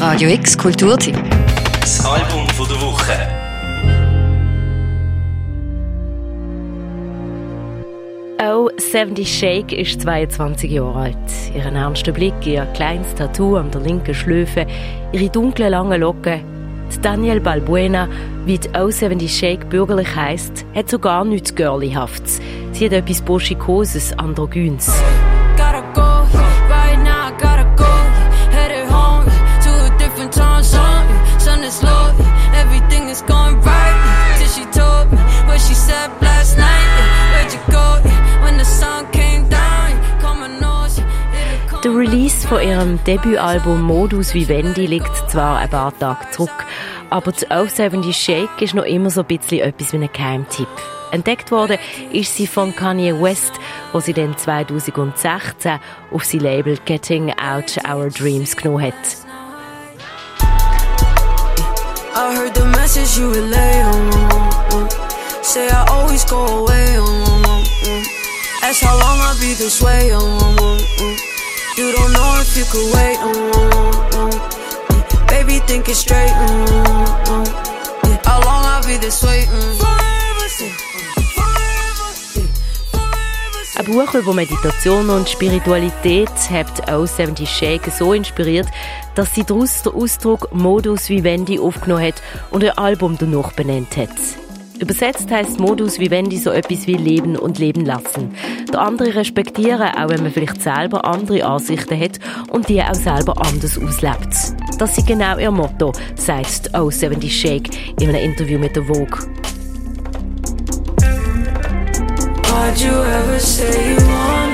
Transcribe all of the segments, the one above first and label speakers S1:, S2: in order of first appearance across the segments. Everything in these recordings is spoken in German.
S1: Radio X Kulturtipp.
S2: Das Album von der Woche.
S3: Oh, 70 Shake ist 22 Jahre alt. Ihren ernsten Blick, ihr kleines Tattoo an der linken Schläfe, ihre dunklen langen Locken. Die Daniel Balbuena, wie die Oh 70 Shake bürgerlich heisst, hat sogar nichts Girlyhaftes. Sie hat etwas Burschikoses, Androgyns. Von ihrem Debütalbum Modus Vivendi liegt zwar ein paar Tage zurück, aber die Oh 70 Shake ist noch immer so ein bisschen etwas wie ein Geheimtipp. Entdeckt worden ist sie von Kanye West, wo sie dann 2016 auf sein Label Getting Out Our Dreams genommen hat.
S4: I heard the message you relay. Um, say I always go away. Um, Ask how long I'll be this way. Know if you could wait. Um, baby, think it straight. Um, yeah. How long I'll be this way? Forever,
S3: Ein Buch über Meditation und Spiritualität hat auch 70 Shake so inspiriert, dass sie daraus den Ausdruck Modus Vivendi aufgenommen hat und ein Album danach benannt hat. Übersetzt heißt Modus Vivendi so etwas wie Leben und Leben lassen. Der andere respektieren, auch wenn man vielleicht selber andere Ansichten hat und die auch selber anders auslebt. Das ist genau ihr Motto, sagt O 70 Shake in einem Interview mit der Vogue.
S4: Why'd you ever say you wanna?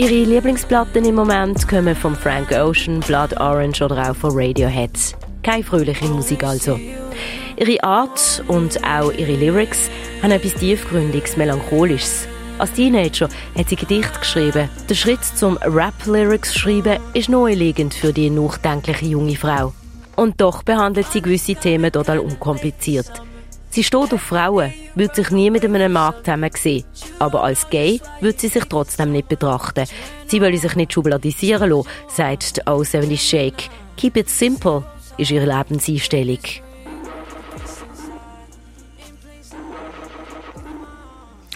S3: Ihre Lieblingsplatten im Moment kommen von Frank Ocean, Blood Orange oder auch von Radiohead. Keine fröhliche Musik also. Ihre Art und auch ihre Lyrics haben etwas tiefgründiges, melancholisches. Als Teenager hat sie Gedichte geschrieben. Der Schritt zum Rap-Lyrics schreiben ist naheliegend für die nachdenkliche junge Frau. Und doch behandelt sie gewisse Themen total unkompliziert. Sie steht auf Frauen, wird sich nie mit einem Mann zusammen sehen. Aber als gay wird sie sich trotzdem nicht betrachten. Sie will sich nicht schubladisieren lassen, sagt die O 70 Shake. Keep it simple ist ihre Lebenseinstellung.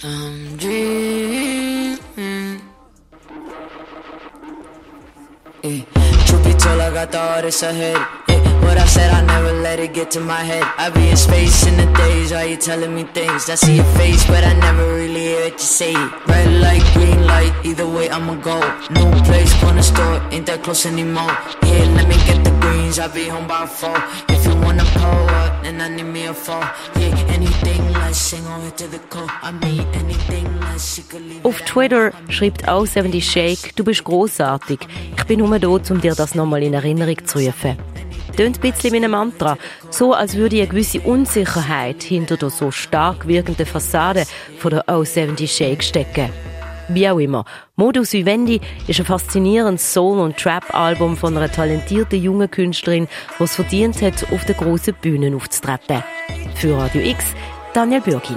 S4: I'm dreaming. Yeah. Truth be told, I got. What I said, I never let it get to my head. I be in space in the days, are you telling me things? I see your face, but I never really hear what you say. Red light, green light, either way I'ma go. No place, corner store, ain't that close anymore. Yeah, let me get the greens, I'll be home by four. If you wanna pull up, then I need me a fall. Yeah, anything less, sing on it to the core. I mean, anything less, she could leave.
S3: Auf Twitter schreibt auch 70 Shake, du bist großartig. Ich bin nur da, um dir das nochmal in Erinnerung zu rufen. Tönt ein bisschen wie ein Mantra. So, als würde eine gewisse Unsicherheit hinter der so stark wirkenden Fassade von der O 70 Shake stecken. Wie auch immer. Modus Vivendi ist ein faszinierendes Soul- und Trap-Album von einer talentierten jungen Künstlerin, die es verdient hat, auf der grossen Bühne aufzutreten. Für Radio X, Daniel Bürgin.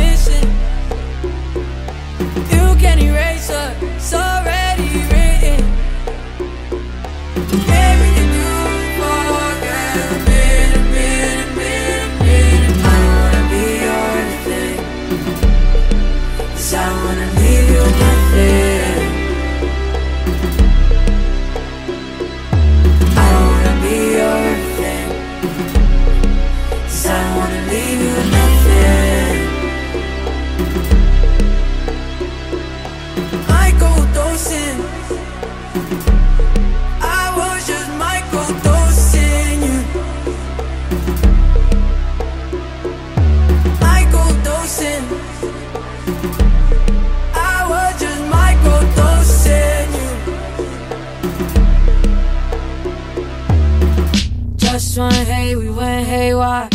S4: going hey, we went haywire.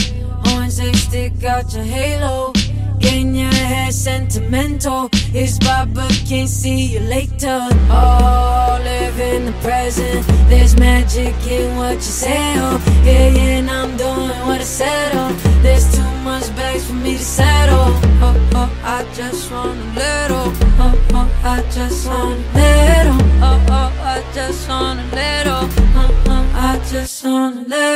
S4: Horns they stick out your halo. Getting your hair sentimental. It's Bob, but can't see you later. Oh, live in the present. There's magic in what you say. Oh, yeah, yeah, and I'm doing what I said. Oh, there's too much bags for me to settle. Oh, oh, I just want a little. Oh, oh, I just want a little. Oh, oh, I just want a little. Oh, oh, I just want a little.